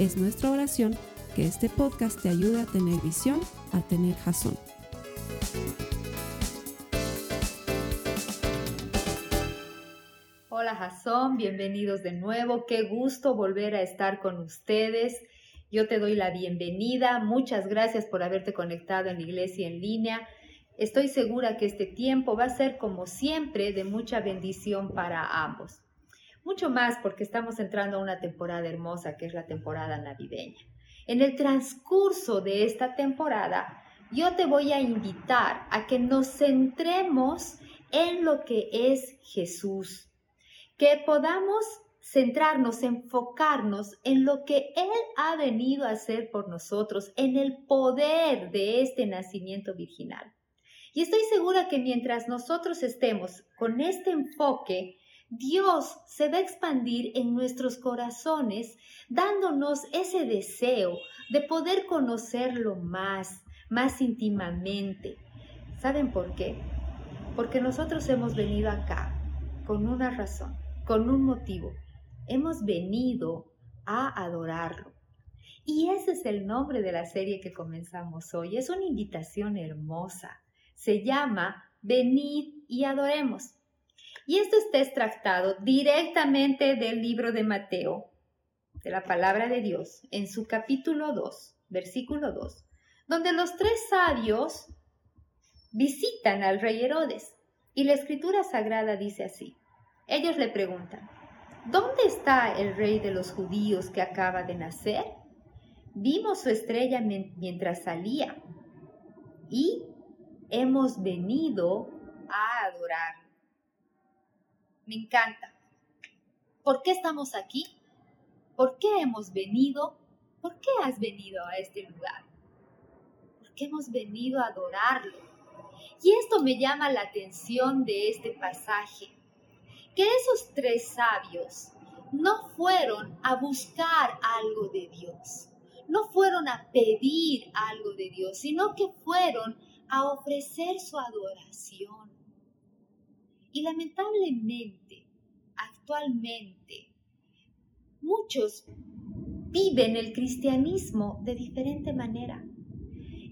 Es nuestra oración que este podcast te ayude a tener visión, a tener jazón. Hola Jazón, bienvenidos de nuevo. Qué gusto volver a estar con ustedes. Yo te doy la bienvenida. Muchas gracias por haberte conectado en la iglesia en línea. Estoy segura que este tiempo va a ser como siempre de mucha bendición para ambos. Mucho más porque estamos entrando a una temporada hermosa que es la temporada navideña. En el transcurso de esta temporada, yo te voy a invitar a que nos centremos en lo que es Jesús, que podamos centrarnos, enfocarnos en lo que Él ha venido a hacer por nosotros, en el poder de este nacimiento virginal. Y estoy segura que mientras nosotros estemos con este enfoque, Dios se va a expandir en nuestros corazones, dándonos ese deseo de poder conocerlo más, más íntimamente. ¿Saben por qué? Porque nosotros hemos venido acá con una razón, con un motivo. Hemos venido a adorarlo. Y ese es el nombre de la serie que comenzamos hoy. Es una invitación hermosa. Se llama Venid y adoremos. Y esto está extractado directamente del libro de Mateo, de la palabra de Dios, en su capítulo 2, versículo 2, donde los tres sabios visitan al rey Herodes. Y la escritura sagrada dice así. Ellos le preguntan, ¿dónde está el rey de los judíos que acaba de nacer? Vimos su estrella mientras salía y hemos venido a adorar. Me encanta. ¿Por qué estamos aquí? ¿Por qué hemos venido? ¿Por qué has venido a este lugar? ¿Por qué hemos venido a adorarlo? Y esto me llama la atención de este pasaje, que esos tres sabios no fueron a buscar algo de Dios, no fueron a pedir algo de Dios, sino que fueron a ofrecer su adoración. Y lamentablemente, actualmente, muchos viven el cristianismo de diferente manera.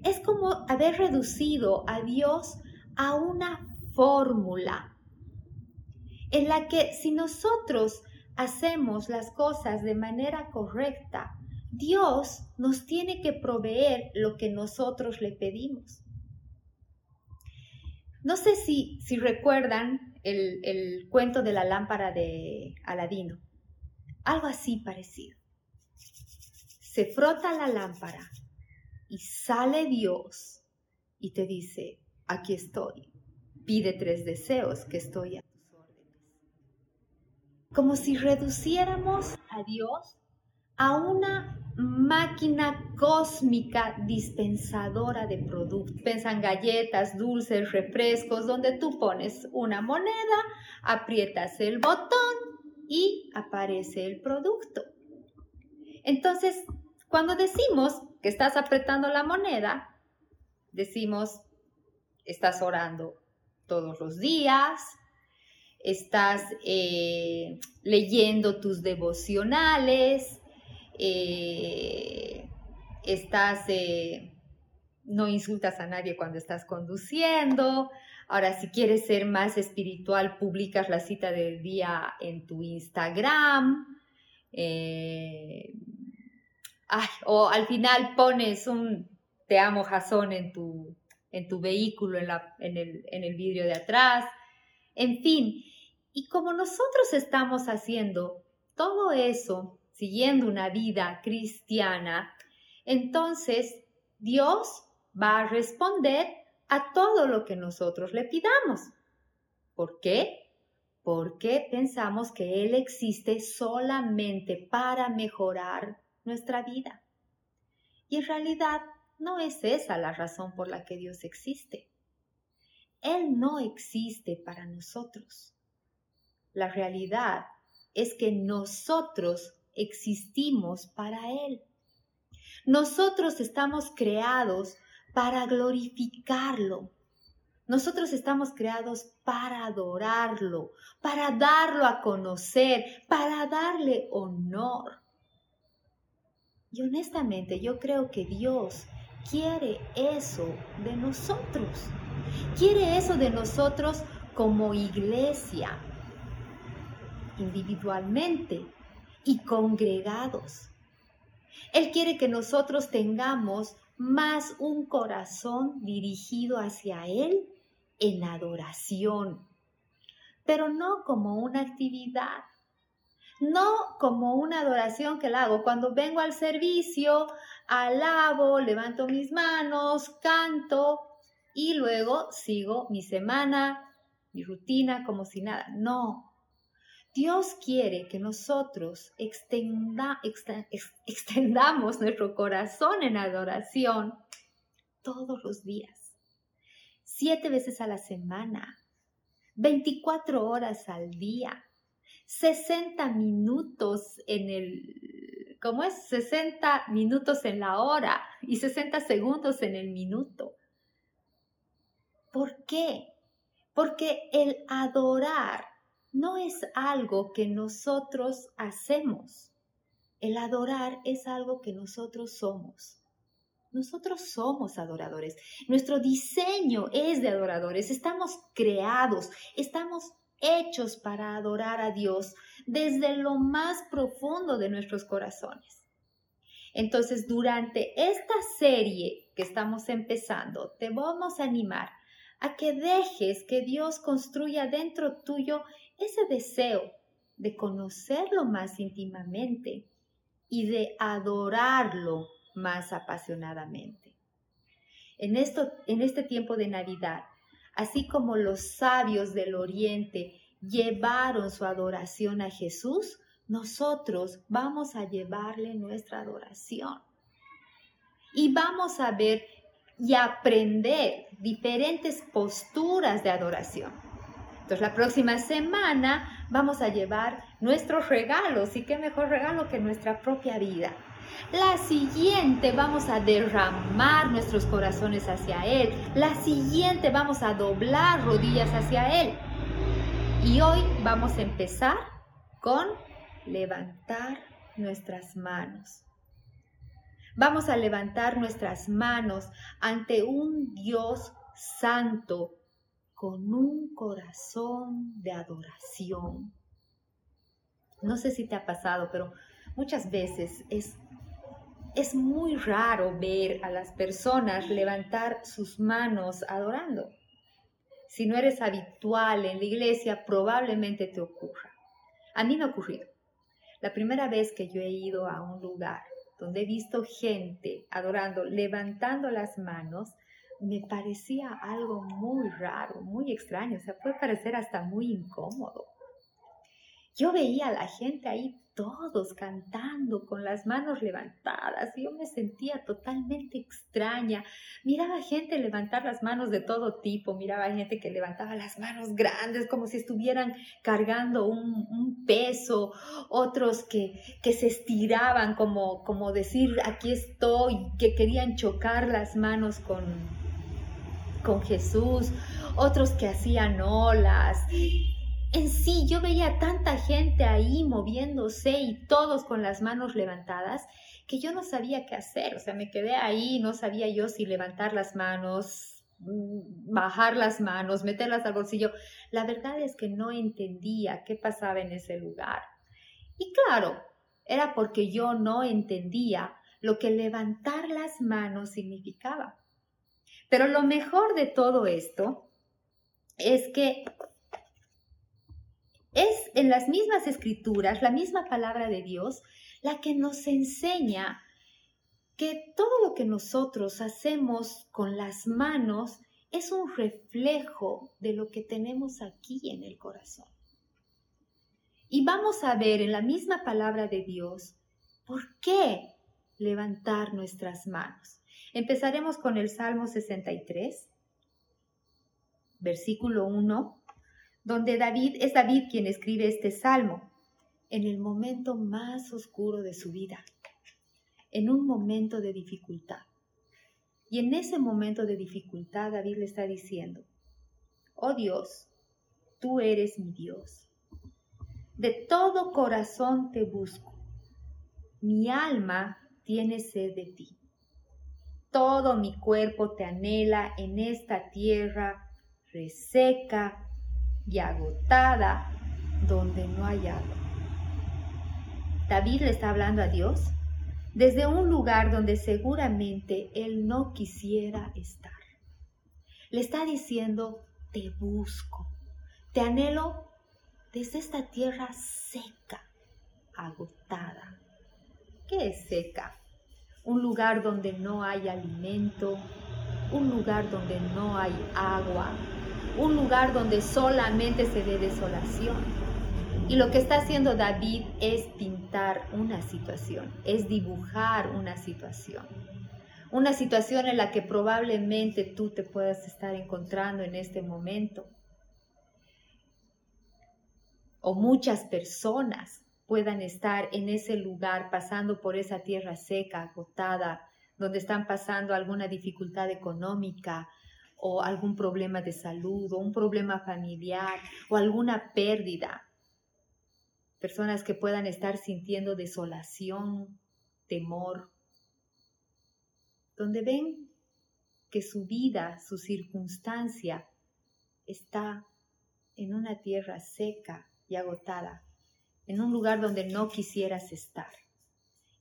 Es como haber reducido a Dios a una fórmula en la que si nosotros hacemos las cosas de manera correcta, Dios nos tiene que proveer lo que nosotros le pedimos. No sé si, si recuerdan el, cuento de la lámpara de Aladino. Algo así parecido. Se frota la lámpara y sale Dios y te dice, aquí estoy, pide tres deseos que estoy a tus órdenes. Como si reduciéramos a Dios a una máquina cósmica dispensadora de productos. Pensan galletas, dulces, refrescos, donde tú pones una moneda, aprietas el botón y aparece el producto. Entonces, cuando decimos que estás apretando la moneda, decimos, estás orando todos los días, estás eh, leyendo tus devocionales, eh, estás, eh, no insultas a nadie cuando estás conduciendo. Ahora, si quieres ser más espiritual, publicas la cita del día en tu Instagram. Eh, o al final pones un te amo Jason en tu, en tu vehículo, en, la, en, el, en el vidrio de atrás. En fin, y como nosotros estamos haciendo todo eso siguiendo una vida cristiana, entonces Dios va a responder a todo lo que nosotros le pidamos. ¿Por qué? Porque pensamos que Él existe solamente para mejorar nuestra vida. Y en realidad no es esa la razón por la que Dios existe. Él no existe para nosotros. La realidad es que nosotros existimos para Él. Nosotros estamos creados para glorificarlo. Nosotros estamos creados para adorarlo, para darlo a conocer, para darle honor. Y honestamente yo creo que Dios quiere eso de nosotros. Quiere eso de nosotros como iglesia, individualmente y congregados. Él quiere que nosotros tengamos más un corazón dirigido hacia Él en adoración, pero no como una actividad, no como una adoración que la hago cuando vengo al servicio, alabo, levanto mis manos, canto y luego sigo mi semana, mi rutina como si nada. No, Dios quiere que nosotros extendamos nuestro corazón en adoración todos los días, siete veces a la semana, 24 horas al día, 60 minutos en el, ¿cómo es? 60 minutos en la hora y 60 segundos en el minuto. ¿Por qué? Porque el adorar no es algo que nosotros hacemos. El adorar es algo que nosotros somos. Nosotros somos adoradores. Nuestro diseño es de adoradores. Estamos creados, estamos hechos para adorar a Dios desde lo más profundo de nuestros corazones. Entonces, durante esta serie que estamos empezando, te vamos a animar a que dejes que Dios construya dentro tuyo ese deseo de conocerlo más íntimamente y de adorarlo más apasionadamente. En, esto, en este tiempo de Navidad, así como los sabios del Oriente llevaron su adoración a Jesús, nosotros vamos a llevarle nuestra adoración. Y vamos a ver y aprender diferentes posturas de adoración. Entonces la próxima semana vamos a llevar nuestros regalos y qué mejor regalo que nuestra propia vida. La siguiente vamos a derramar nuestros corazones hacia Él. La siguiente vamos a doblar rodillas hacia Él. Y hoy vamos a empezar con levantar nuestras manos. Vamos a levantar nuestras manos ante un Dios santo con un corazón de adoración. No sé si te ha pasado, pero muchas veces es, es muy raro ver a las personas levantar sus manos adorando. Si no eres habitual en la iglesia, probablemente te ocurra. A mí me ha ocurrido. La primera vez que yo he ido a un lugar donde he visto gente adorando, levantando las manos, me parecía algo muy raro, muy extraño, o sea, puede parecer hasta muy incómodo. Yo veía a la gente ahí todos cantando con las manos levantadas. Yo me sentía totalmente extraña. Miraba gente levantar las manos de todo tipo. Miraba gente que levantaba las manos grandes como si estuvieran cargando un, peso. Otros que, que se estiraban como, como decir aquí estoy, que querían chocar las manos con, con Jesús. Otros que hacían olas en sí yo veía tanta gente ahí moviéndose y todos con las manos levantadas que yo no sabía qué hacer. O sea, me quedé ahí, no sabía yo si levantar las manos, mm, bajar las manos, meterlas al bolsillo. La verdad es que no entendía qué pasaba en ese lugar. Y claro, era porque yo no entendía lo que levantar las manos significaba. Pero lo mejor de todo esto es que es en las mismas escrituras, la misma palabra de Dios, la que nos enseña que todo lo que nosotros hacemos con las manos es un reflejo de lo que tenemos aquí en el corazón. Y vamos a ver en la misma palabra de Dios por qué levantar nuestras manos. Empezaremos con el Salmo 63, versículo 1, donde David es David quien escribe este salmo en el momento más oscuro de su vida, en un momento de dificultad. Y en ese momento de dificultad David le está diciendo, oh Dios, tú eres mi Dios. De todo corazón te busco. Mi alma tiene sed de ti. Todo mi cuerpo te anhela en esta tierra reseca y agotada donde no hay agua. David le está hablando a Dios desde un lugar donde seguramente él no quisiera estar. Le está diciendo, te busco, te anhelo desde esta tierra seca, agotada. ¿Qué es seca? Un lugar donde no hay alimento, un lugar donde no hay agua, un lugar donde solamente se ve desolación. Y lo que está haciendo David es pintar una situación, es dibujar una situación. Una situación en la que probablemente tú te puedas estar encontrando en este momento. O muchas personas puedan estar en ese lugar pasando por esa tierra seca, agotada, donde están pasando alguna dificultad económica o algún problema de salud o un problema familiar o alguna pérdida. Personas que puedan estar sintiendo desolación, temor, donde ven que su vida, su circunstancia está en una tierra seca y agotada, en un lugar donde no quisieras estar.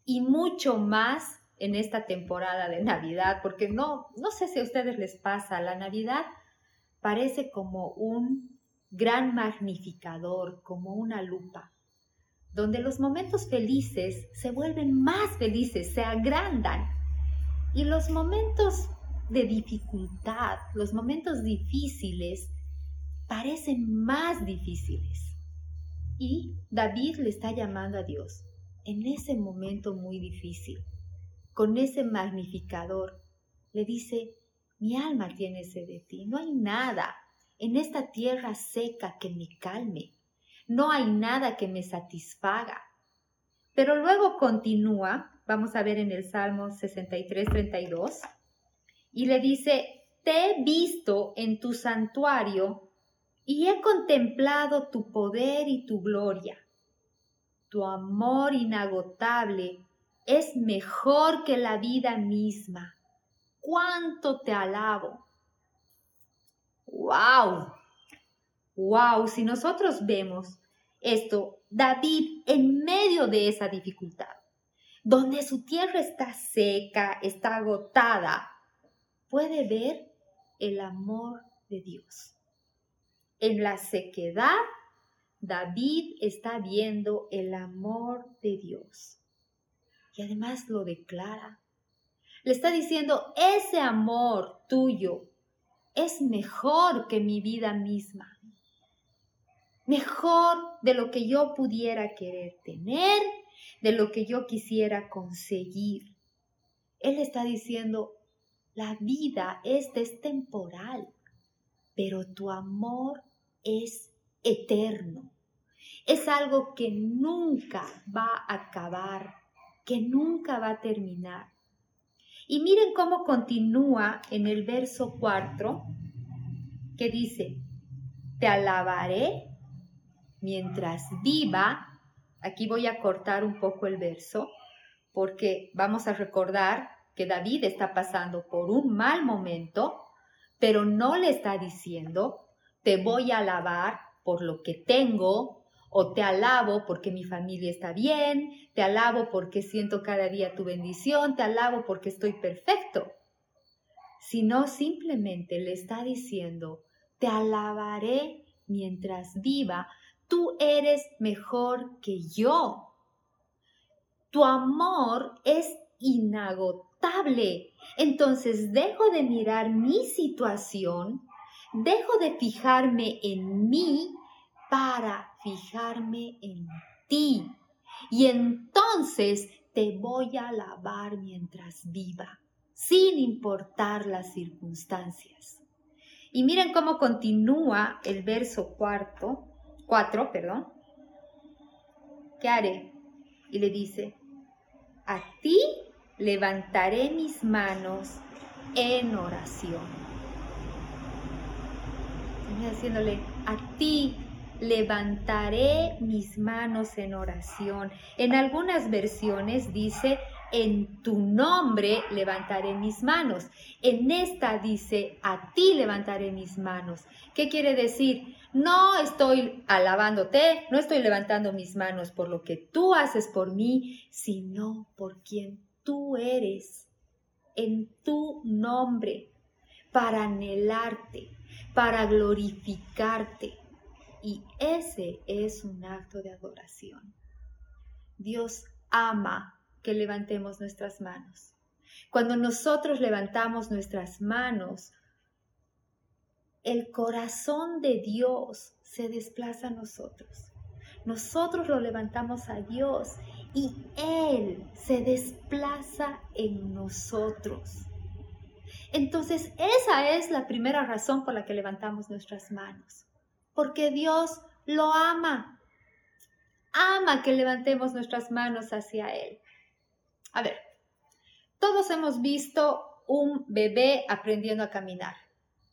Y mucho más en esta temporada de Navidad, porque no, no sé si a ustedes les pasa, la Navidad parece como un gran magnificador, como una lupa donde los momentos felices se vuelven más felices, se agrandan. Y los momentos de dificultad, los momentos difíciles, parecen más difíciles. Y David le está llamando a Dios en ese momento muy difícil, con ese magnificador. Le dice, mi alma tiene sed de ti, no hay nada en esta tierra seca que me calme no hay nada que me satisfaga. Pero luego continúa, vamos a ver en el Salmo 63, 32, y le dice, te he visto en tu santuario y he contemplado tu poder y tu gloria. Tu amor inagotable es mejor que la vida misma. ¡Cuánto te alabo! ¡Wow! ¡Wow! Si nosotros vemos esto, David en medio de esa dificultad, donde su tierra está seca, está agotada, puede ver el amor de Dios. En la sequedad, David está viendo el amor de Dios. Y además lo declara. Le está diciendo, ese amor tuyo es mejor que mi vida misma mejor de lo que yo pudiera querer tener, de lo que yo quisiera conseguir. Él está diciendo, la vida esta es temporal, pero tu amor es eterno. Es algo que nunca va a acabar, que nunca va a terminar. Y miren cómo continúa en el verso 4, que dice, te alabaré mientras viva, aquí voy a cortar un poco el verso, porque vamos a recordar que David está pasando por un mal momento, pero no le está diciendo, te voy a alabar por lo que tengo, o te alabo porque mi familia está bien, te alabo porque siento cada día tu bendición, te alabo porque estoy perfecto, sino simplemente le está diciendo, te alabaré mientras viva tú eres mejor que yo. Tu amor es inagotable. Entonces dejo de mirar mi situación, dejo de fijarme en mí para fijarme en ti. Y entonces te voy a alabar mientras viva, sin importar las circunstancias. Y miren cómo continúa el verso cuarto, cuatro, perdón. ¿Qué haré? Y le dice, a ti levantaré mis manos en oración. Haciéndole, a ti levantaré mis manos en oración. En algunas versiones dice, en tu nombre levantaré mis manos. En esta dice, a ti levantaré mis manos. ¿Qué quiere decir? No estoy alabándote, no estoy levantando mis manos por lo que tú haces por mí, sino por quien tú eres. En tu nombre, para anhelarte, para glorificarte. Y ese es un acto de adoración. Dios ama que levantemos nuestras manos. Cuando nosotros levantamos nuestras manos, el corazón de Dios se desplaza a nosotros. Nosotros lo levantamos a Dios y Él se desplaza en nosotros. Entonces, esa es la primera razón por la que levantamos nuestras manos, porque Dios lo ama. Ama que levantemos nuestras manos hacia Él. A ver, todos hemos visto un bebé aprendiendo a caminar,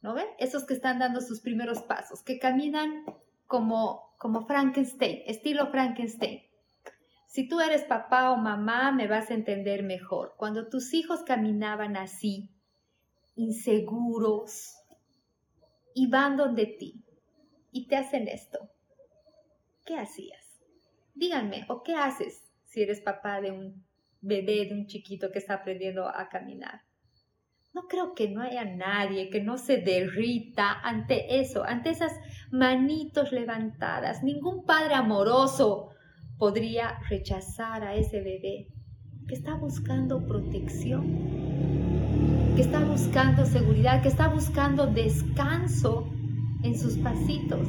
¿no ven? Esos que están dando sus primeros pasos, que caminan como, como Frankenstein, estilo Frankenstein. Si tú eres papá o mamá, me vas a entender mejor. Cuando tus hijos caminaban así, inseguros, y van donde ti, y te hacen esto, ¿qué hacías? Díganme, ¿o qué haces si eres papá de un bebé, de un chiquito que está aprendiendo a caminar. No creo que no haya nadie que no se derrita ante eso, ante esas manitos levantadas. Ningún padre amoroso podría rechazar a ese bebé que está buscando protección, que está buscando seguridad, que está buscando descanso en sus pasitos.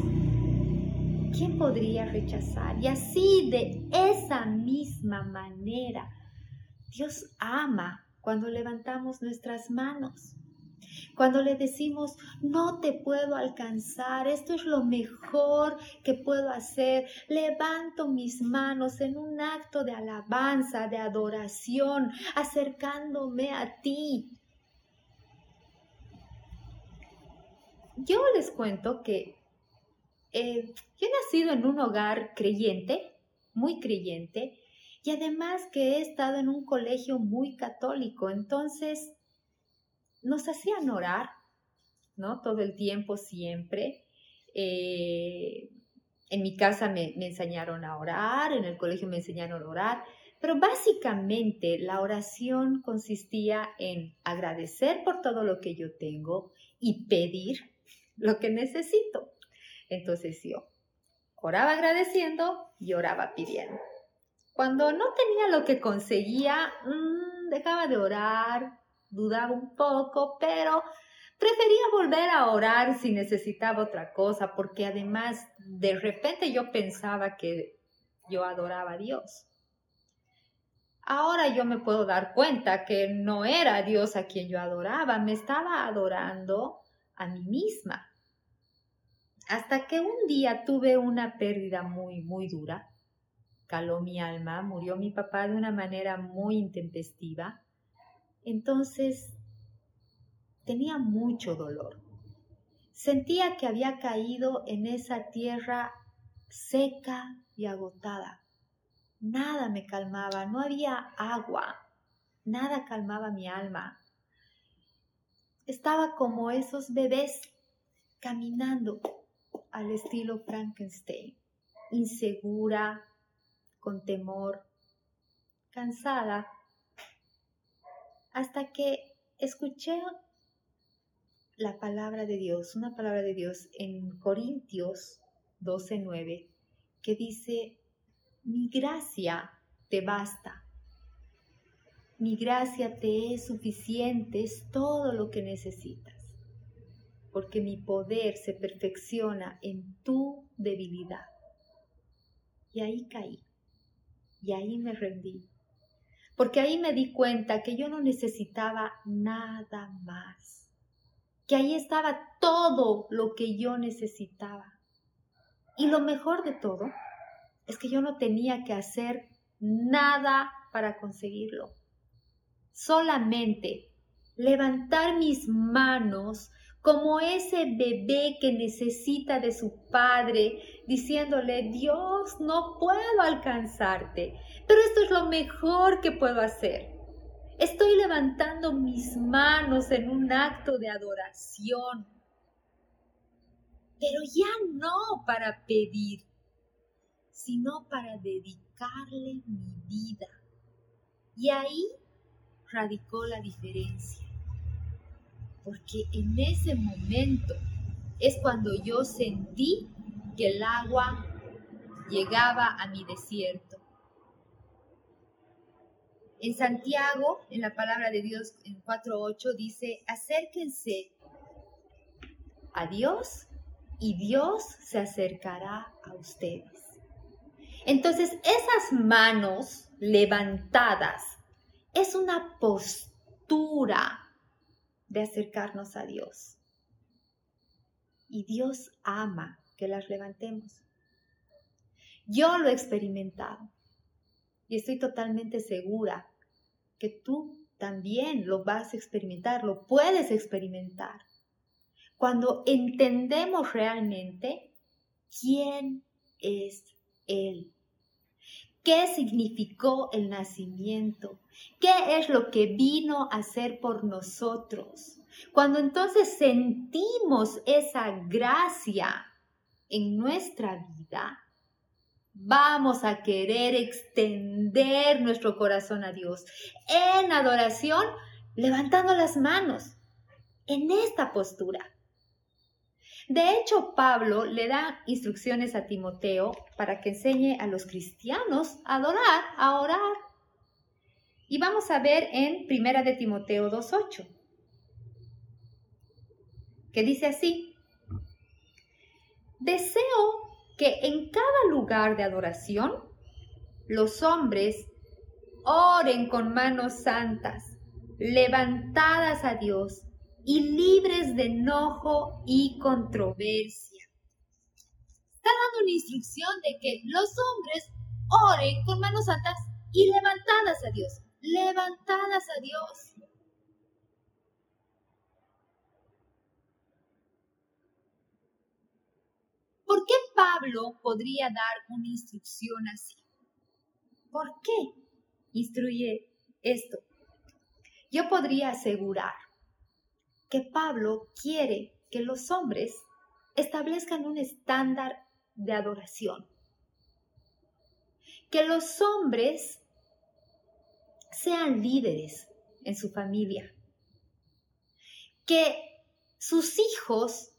¿Quién podría rechazar? Y así de esa misma manera Dios ama cuando levantamos nuestras manos. Cuando le decimos, no te puedo alcanzar, esto es lo mejor que puedo hacer, levanto mis manos en un acto de alabanza, de adoración, acercándome a ti. Yo les cuento que eh, yo he nacido en un hogar creyente, muy creyente, y además que he estado en un colegio muy católico, entonces nos hacían orar, ¿no? Todo el tiempo, siempre. Eh, en mi casa me, me enseñaron a orar, en el colegio me enseñaron a orar, pero básicamente la oración consistía en agradecer por todo lo que yo tengo y pedir lo que necesito. Entonces yo oraba agradeciendo y oraba pidiendo. Cuando no tenía lo que conseguía, mm, dejaba de orar, dudaba un poco, pero prefería volver a orar si necesitaba otra cosa, porque además de repente yo pensaba que yo adoraba a Dios. Ahora yo me puedo dar cuenta que no era Dios a quien yo adoraba, me estaba adorando a mí misma. Hasta que un día tuve una pérdida muy, muy dura caló mi alma, murió mi papá de una manera muy intempestiva. Entonces tenía mucho dolor. Sentía que había caído en esa tierra seca y agotada. Nada me calmaba, no había agua, nada calmaba mi alma. Estaba como esos bebés caminando al estilo Frankenstein, insegura, con temor, cansada, hasta que escuché la palabra de Dios, una palabra de Dios en Corintios 12:9, que dice, mi gracia te basta. Mi gracia te es suficiente, es todo lo que necesitas, porque mi poder se perfecciona en tu debilidad. Y ahí caí. Y ahí me rendí. porque ahí me di cuenta que yo no necesitaba nada más, que ahí estaba todo lo que yo necesitaba. Y lo mejor de todo es que yo no tenía que hacer nada para conseguirlo. Solamente levantar mis manos como ese bebé que necesita de su padre, diciéndole, Dios, no puedo alcanzarte, pero esto es lo mejor que puedo hacer. Estoy levantando mis manos en un acto de adoración, pero ya no para pedir, sino para dedicarle mi vida. Y ahí radicó la diferencia porque en ese momento es cuando yo sentí que el agua llegaba a mi desierto. En Santiago, en la palabra de Dios en 4.8 dice, acérquense a Dios y Dios se acercará a ustedes. Entonces, esas manos levantadas es una postura de acercarnos a Dios. Y Dios ama que las levantemos. Yo lo he experimentado y estoy totalmente segura que tú también lo vas a experimentar, lo puedes experimentar. Cuando entendemos realmente quién es Él qué significó el nacimiento, qué es lo que vino a hacer por nosotros. Cuando entonces sentimos esa gracia en nuestra vida, vamos a querer extender nuestro corazón a Dios en adoración, levantando las manos en esta postura. De hecho, Pablo le da instrucciones a Timoteo para que enseñe a los cristianos a adorar, a orar. Y vamos a ver en Primera de Timoteo 2.8, que dice así, deseo que en cada lugar de adoración los hombres oren con manos santas, levantadas a Dios y libres de enojo y controversia. Está dando una instrucción de que los hombres oren con manos santas y levantadas a Dios, levantadas a Dios. ¿Por qué Pablo podría dar una instrucción así? ¿Por qué instruye esto? Yo podría asegurar que Pablo quiere que los hombres establezcan un estándar de adoración. Que los hombres sean líderes en su familia. Que sus hijos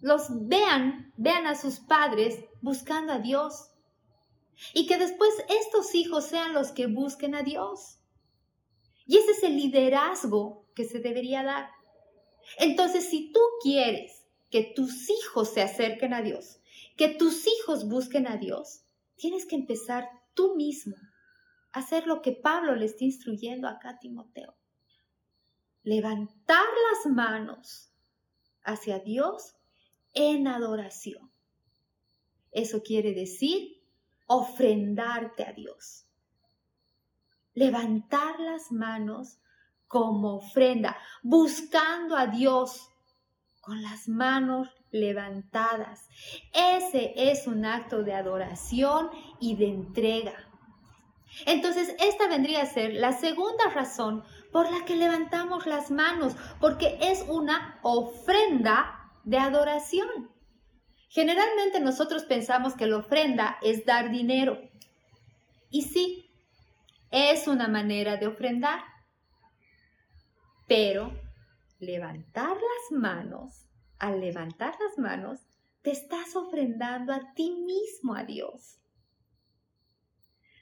los vean, vean a sus padres buscando a Dios. Y que después estos hijos sean los que busquen a Dios. Y ese es el liderazgo que se debería dar. Entonces, si tú quieres que tus hijos se acerquen a Dios, que tus hijos busquen a Dios, tienes que empezar tú mismo a hacer lo que Pablo le está instruyendo acá a Timoteo. Levantar las manos hacia Dios en adoración. Eso quiere decir ofrendarte a Dios. Levantar las manos como ofrenda, buscando a Dios con las manos levantadas. Ese es un acto de adoración y de entrega. Entonces, esta vendría a ser la segunda razón por la que levantamos las manos, porque es una ofrenda de adoración. Generalmente nosotros pensamos que la ofrenda es dar dinero. Y sí, es una manera de ofrendar. Pero levantar las manos, al levantar las manos, te estás ofrendando a ti mismo a Dios.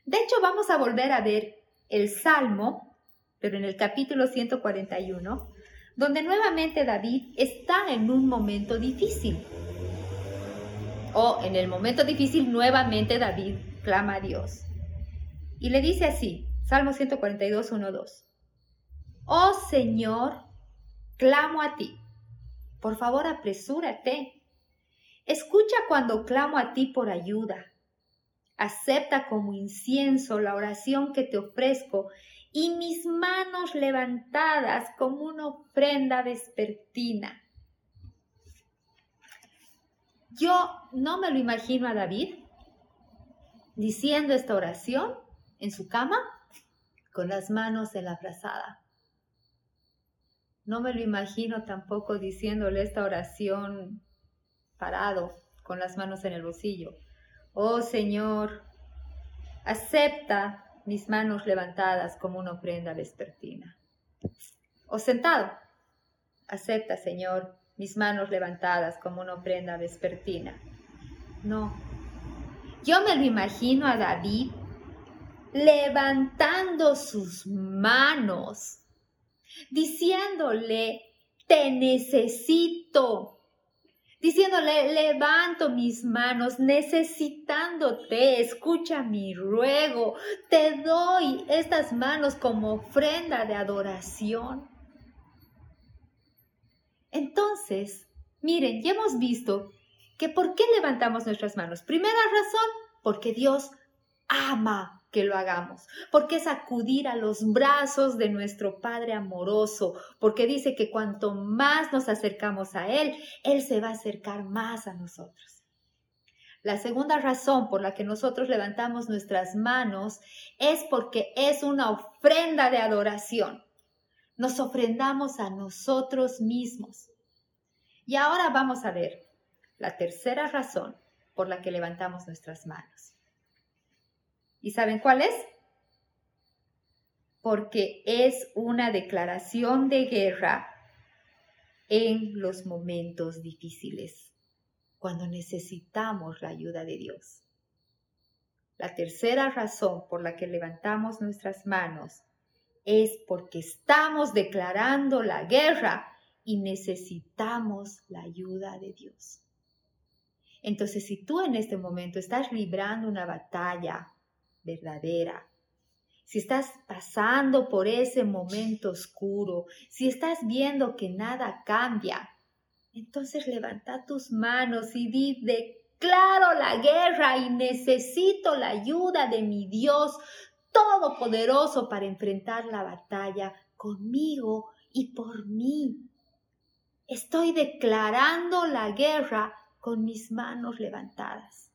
De hecho, vamos a volver a ver el Salmo, pero en el capítulo 141, donde nuevamente David está en un momento difícil. O en el momento difícil nuevamente David clama a Dios. Y le dice así, Salmo 142, 1, 2. Oh Señor, clamo a ti. Por favor, apresúrate. Escucha cuando clamo a ti por ayuda. Acepta como incienso la oración que te ofrezco y mis manos levantadas como una ofrenda vespertina. Yo no me lo imagino a David diciendo esta oración en su cama con las manos en la frazada. No me lo imagino tampoco diciéndole esta oración parado con las manos en el bolsillo. Oh Señor, acepta mis manos levantadas como una ofrenda vespertina. O sentado, acepta Señor mis manos levantadas como una ofrenda vespertina. No, yo me lo imagino a David levantando sus manos, diciéndole, te necesito, diciéndole, levanto mis manos, necesitándote, escucha mi ruego, te doy estas manos como ofrenda de adoración. Entonces, miren, ya hemos visto que por qué levantamos nuestras manos. Primera razón, porque Dios ama que lo hagamos, porque es acudir a los brazos de nuestro Padre amoroso, porque dice que cuanto más nos acercamos a Él, Él se va a acercar más a nosotros. La segunda razón por la que nosotros levantamos nuestras manos es porque es una ofrenda de adoración. Nos ofrendamos a nosotros mismos. Y ahora vamos a ver la tercera razón por la que levantamos nuestras manos. ¿Y saben cuál es? Porque es una declaración de guerra en los momentos difíciles, cuando necesitamos la ayuda de Dios. La tercera razón por la que levantamos nuestras manos es porque estamos declarando la guerra y necesitamos la ayuda de Dios. Entonces, si tú en este momento estás librando una batalla verdadera, si estás pasando por ese momento oscuro, si estás viendo que nada cambia, entonces levanta tus manos y di, declaro la guerra y necesito la ayuda de mi Dios Todopoderoso para enfrentar la batalla conmigo y por mí. Estoy declarando la guerra con mis manos levantadas.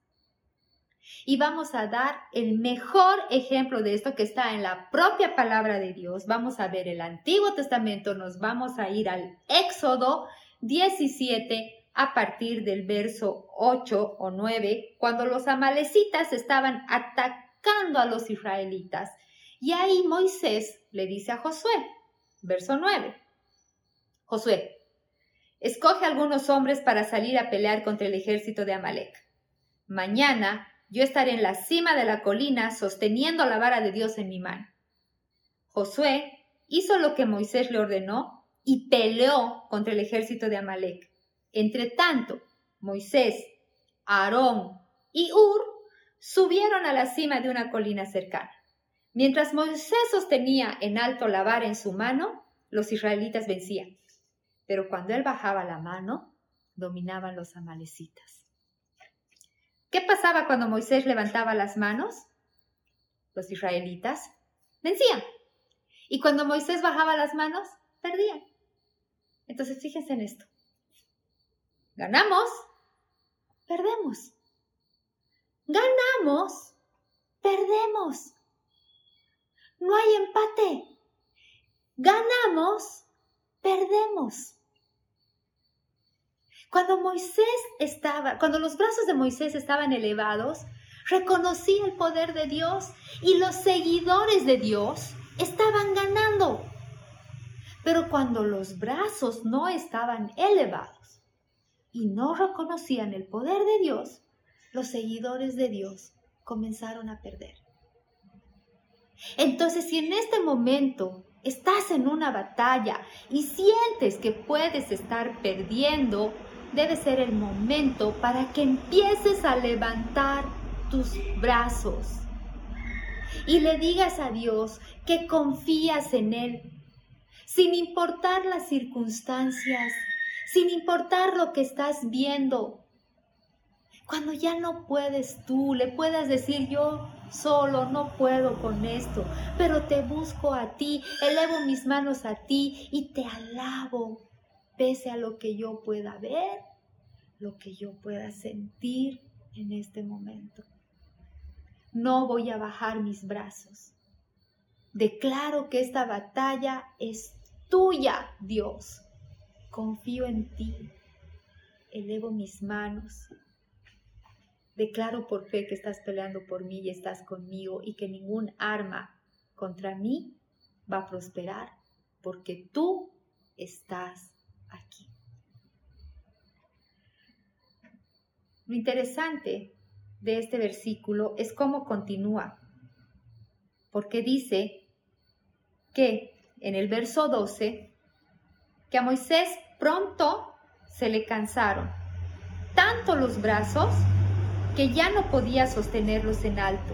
Y vamos a dar el mejor ejemplo de esto que está en la propia palabra de Dios. Vamos a ver el Antiguo Testamento, nos vamos a ir al Éxodo 17 a partir del verso 8 o 9, cuando los amalecitas estaban atacando a los israelitas. Y ahí Moisés le dice a Josué, verso 9, Josué, escoge algunos hombres para salir a pelear contra el ejército de Amalek. Mañana yo estaré en la cima de la colina sosteniendo la vara de Dios en mi mano. Josué hizo lo que Moisés le ordenó y peleó contra el ejército de Amalek. Entre tanto, Moisés, Aarón y Ur subieron a la cima de una colina cercana. Mientras Moisés sostenía en alto la vara en su mano, los israelitas vencían. Pero cuando él bajaba la mano, dominaban los amalecitas. ¿Qué pasaba cuando Moisés levantaba las manos? Los israelitas vencían. Y cuando Moisés bajaba las manos, perdían. Entonces fíjense en esto. Ganamos, perdemos. Ganamos, perdemos. No hay empate. Ganamos, perdemos. Cuando Moisés estaba, cuando los brazos de Moisés estaban elevados, reconocía el poder de Dios y los seguidores de Dios estaban ganando. Pero cuando los brazos no estaban elevados y no reconocían el poder de Dios, los seguidores de Dios comenzaron a perder. Entonces, si en este momento estás en una batalla y sientes que puedes estar perdiendo, debe ser el momento para que empieces a levantar tus brazos. y le digas a Dios que confías en Él, sin importar las circunstancias, sin importar lo que estás viendo. Cuando ya no puedes tú, le puedas decir yo solo no puedo con esto, pero te busco a ti, elevo mis manos a ti y te alabo, pese a lo que yo pueda ver, lo que yo pueda sentir en este momento. No voy a bajar mis brazos. Declaro que esta batalla es tuya, Dios. Confío en ti. Elevo mis manos. Declaro por fe que estás peleando por mí y estás conmigo y que ningún arma contra mí va a prosperar porque tú estás aquí. Lo interesante de este versículo es cómo continúa, porque dice que en el verso 12, que a Moisés pronto se le cansaron tanto los brazos que ya no podía sostenerlos en alto.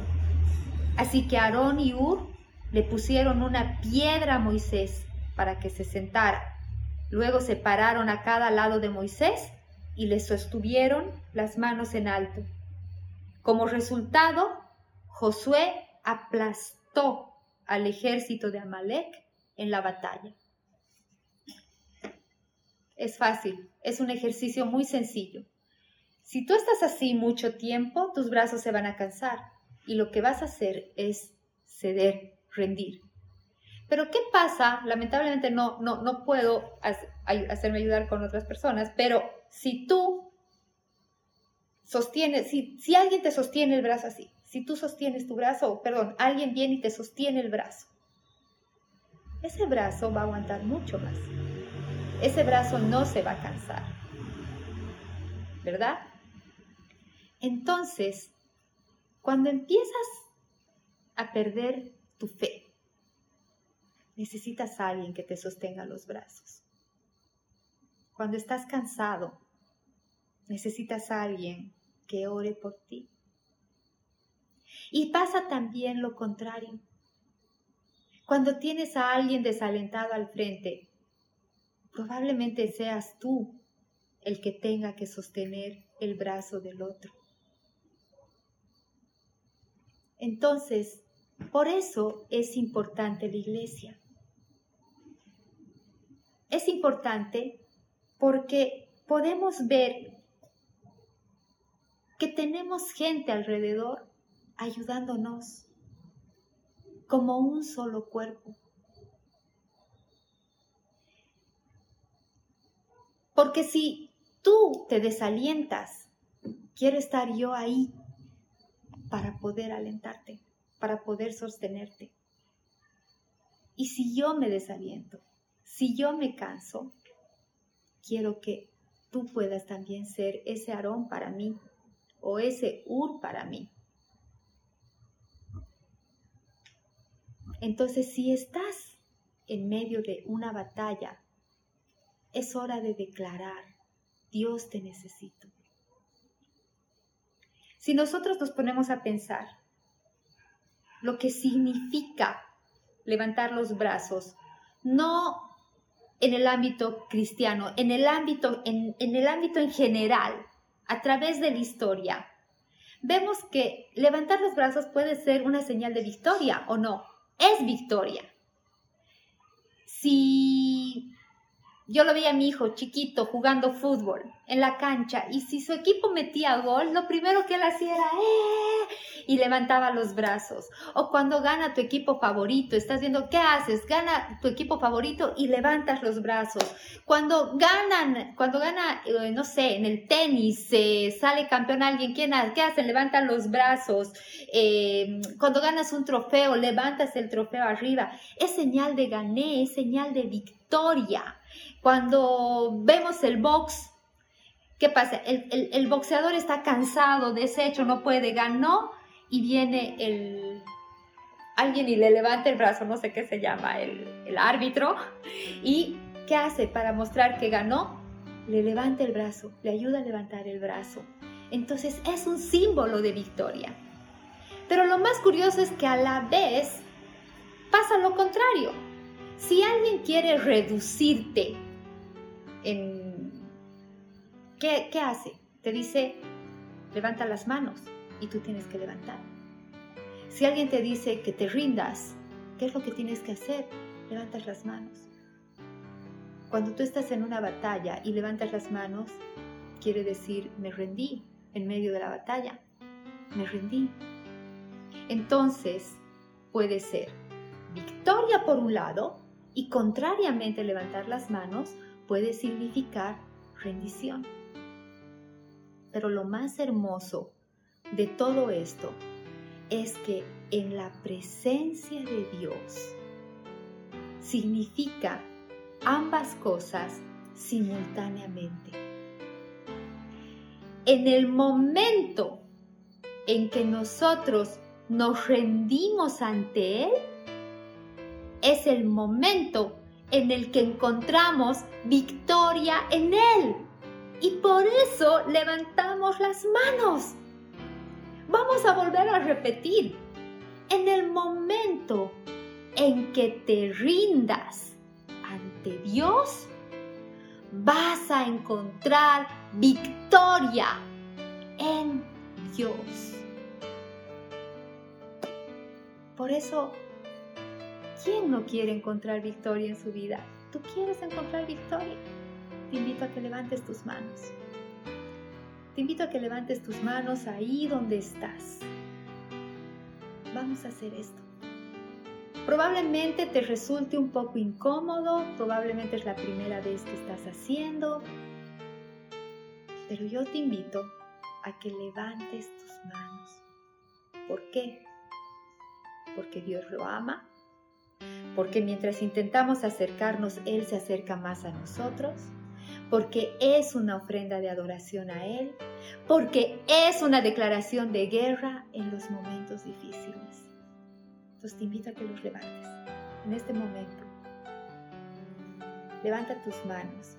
Así que Aarón y Ur le pusieron una piedra a Moisés para que se sentara. Luego se pararon a cada lado de Moisés y le sostuvieron las manos en alto. Como resultado, Josué aplastó al ejército de Amalek en la batalla. Es fácil, es un ejercicio muy sencillo. Si tú estás así mucho tiempo, tus brazos se van a cansar y lo que vas a hacer es ceder, rendir. Pero ¿qué pasa? Lamentablemente no, no, no puedo hacerme ayudar con otras personas, pero si tú sostiene, si, si alguien te sostiene el brazo así, si tú sostienes tu brazo, perdón, alguien viene y te sostiene el brazo, ese brazo va a aguantar mucho más. Ese brazo no se va a cansar. ¿Verdad? Entonces, cuando empiezas a perder tu fe, necesitas a alguien que te sostenga los brazos. Cuando estás cansado, necesitas a alguien que ore por ti. Y pasa también lo contrario. Cuando tienes a alguien desalentado al frente, probablemente seas tú el que tenga que sostener el brazo del otro. Entonces, por eso es importante la iglesia. Es importante porque podemos ver que tenemos gente alrededor ayudándonos como un solo cuerpo. Porque si tú te desalientas, quiero estar yo ahí para poder alentarte, para poder sostenerte. Y si yo me desaliento, si yo me canso, quiero que tú puedas también ser ese arón para mí, o ese ur para mí. Entonces, si estás en medio de una batalla, es hora de declarar, Dios te necesito. Si nosotros nos ponemos a pensar lo que significa levantar los brazos, no en el ámbito cristiano, en el ámbito en, en el ámbito en general, a través de la historia, vemos que levantar los brazos puede ser una señal de victoria o no. Es victoria. Si yo lo veía a mi hijo chiquito jugando fútbol en la cancha y si su equipo metía gol, lo primero que él hacía era ¡eh! y levantaba los brazos. O cuando gana tu equipo favorito, estás viendo qué haces, gana tu equipo favorito y levantas los brazos. Cuando ganan, cuando gana, eh, no sé, en el tenis, eh, sale campeón alguien, ¿quién, ¿qué hacen? Levantan los brazos. Eh, cuando ganas un trofeo, levantas el trofeo arriba. Es señal de gané, es señal de victoria. Cuando vemos el box, ¿qué pasa? El, boxeador está cansado, deshecho, no puede, ganó y viene el, alguien y le levanta el brazo, no sé qué se llama, el, el, árbitro, y ¿qué hace para mostrar que ganó? Le levanta el brazo, le ayuda a levantar el brazo. Entonces es un símbolo de victoria. Pero lo más curioso es que a la vez pasa lo contrario. Si alguien quiere reducirte en... ¿Qué, qué hace? Te dice, levanta las manos y tú tienes que levantar. Si alguien te dice que te rindas, ¿qué es lo que tienes que hacer? Levantas las manos. Cuando tú estás en una batalla y levantas las manos, quiere decir me rendí en medio de la batalla. Me rendí. Entonces puede ser victoria por un lado y contrariamente levantar las manos puede significar rendición. Pero lo más hermoso de todo esto es que en la presencia de Dios significa ambas cosas simultáneamente. En el momento en que nosotros nos rendimos ante Él, es el momento en el que encontramos victoria en Él. Y por eso levantamos las manos. Vamos a volver a repetir. En el momento en que te rindas ante Dios, vas a encontrar victoria en Dios. Por eso, ¿quién no quiere encontrar victoria en su vida? ¿Tú quieres encontrar victoria? Te invito a que levantes tus manos. Te invito a que levantes tus manos ahí donde estás. Vamos a hacer esto. Probablemente te resulte un poco incómodo, probablemente es la primera vez que estás haciendo, pero yo te invito a que levantes tus manos. ¿Por qué? Porque Dios lo ama, porque mientras intentamos acercarnos, Él se acerca más a nosotros, porque es una ofrenda de adoración a Él, porque es una declaración de guerra en los momentos difíciles. Entonces te invito a que los levantes en este momento. Levanta tus manos.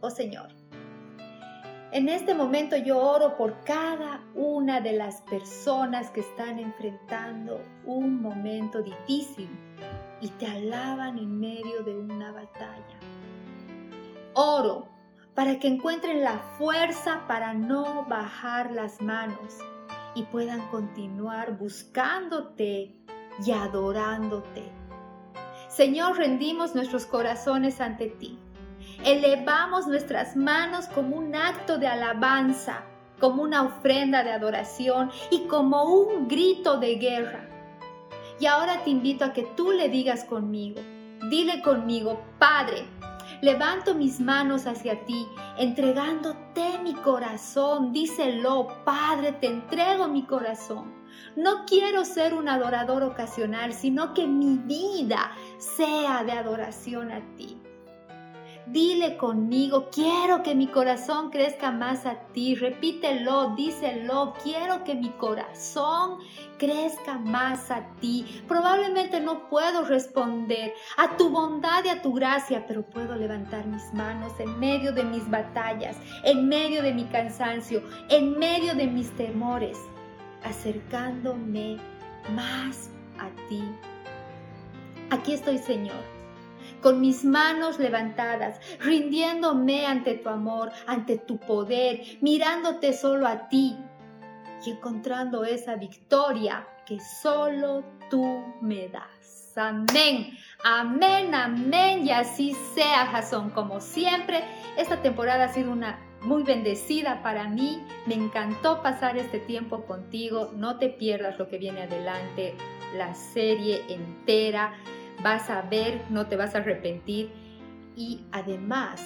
Oh Señor, en este momento yo oro por cada una de las personas que están enfrentando un momento difícil y te alaban en medio de una batalla. Oro para que encuentren la fuerza para no bajar las manos y puedan continuar buscándote y adorándote. Señor, rendimos nuestros corazones ante ti. Elevamos nuestras manos como un acto de alabanza, como una ofrenda de adoración y como un grito de guerra. Y ahora te invito a que tú le digas conmigo, dile conmigo, Padre, Levanto mis manos hacia ti, entregándote mi corazón. Díselo, Padre, te entrego mi corazón. No quiero ser un adorador ocasional, sino que mi vida sea de adoración a ti. Dile conmigo, quiero que mi corazón crezca más a ti. Repítelo, díselo, quiero que mi corazón crezca más a ti. Probablemente no puedo responder a tu bondad y a tu gracia, pero puedo levantar mis manos en medio de mis batallas, en medio de mi cansancio, en medio de mis temores, acercándome más a ti. Aquí estoy, Señor con mis manos levantadas, rindiéndome ante tu amor, ante tu poder, mirándote solo a ti y encontrando esa victoria que solo tú me das. Amén, amén, amén. Y así sea, Jason. Como siempre, esta temporada ha sido una muy bendecida para mí. Me encantó pasar este tiempo contigo. No te pierdas lo que viene adelante, la serie entera vas a ver, no te vas a arrepentir y además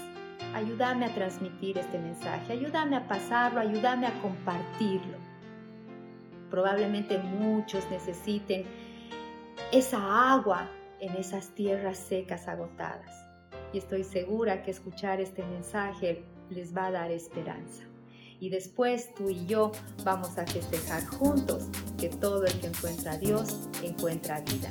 ayúdame a transmitir este mensaje, ayúdame a pasarlo, ayúdame a compartirlo. Probablemente muchos necesiten esa agua en esas tierras secas agotadas. Y estoy segura que escuchar este mensaje les va a dar esperanza. Y después tú y yo vamos a festejar juntos que todo el que encuentra a Dios encuentra vida.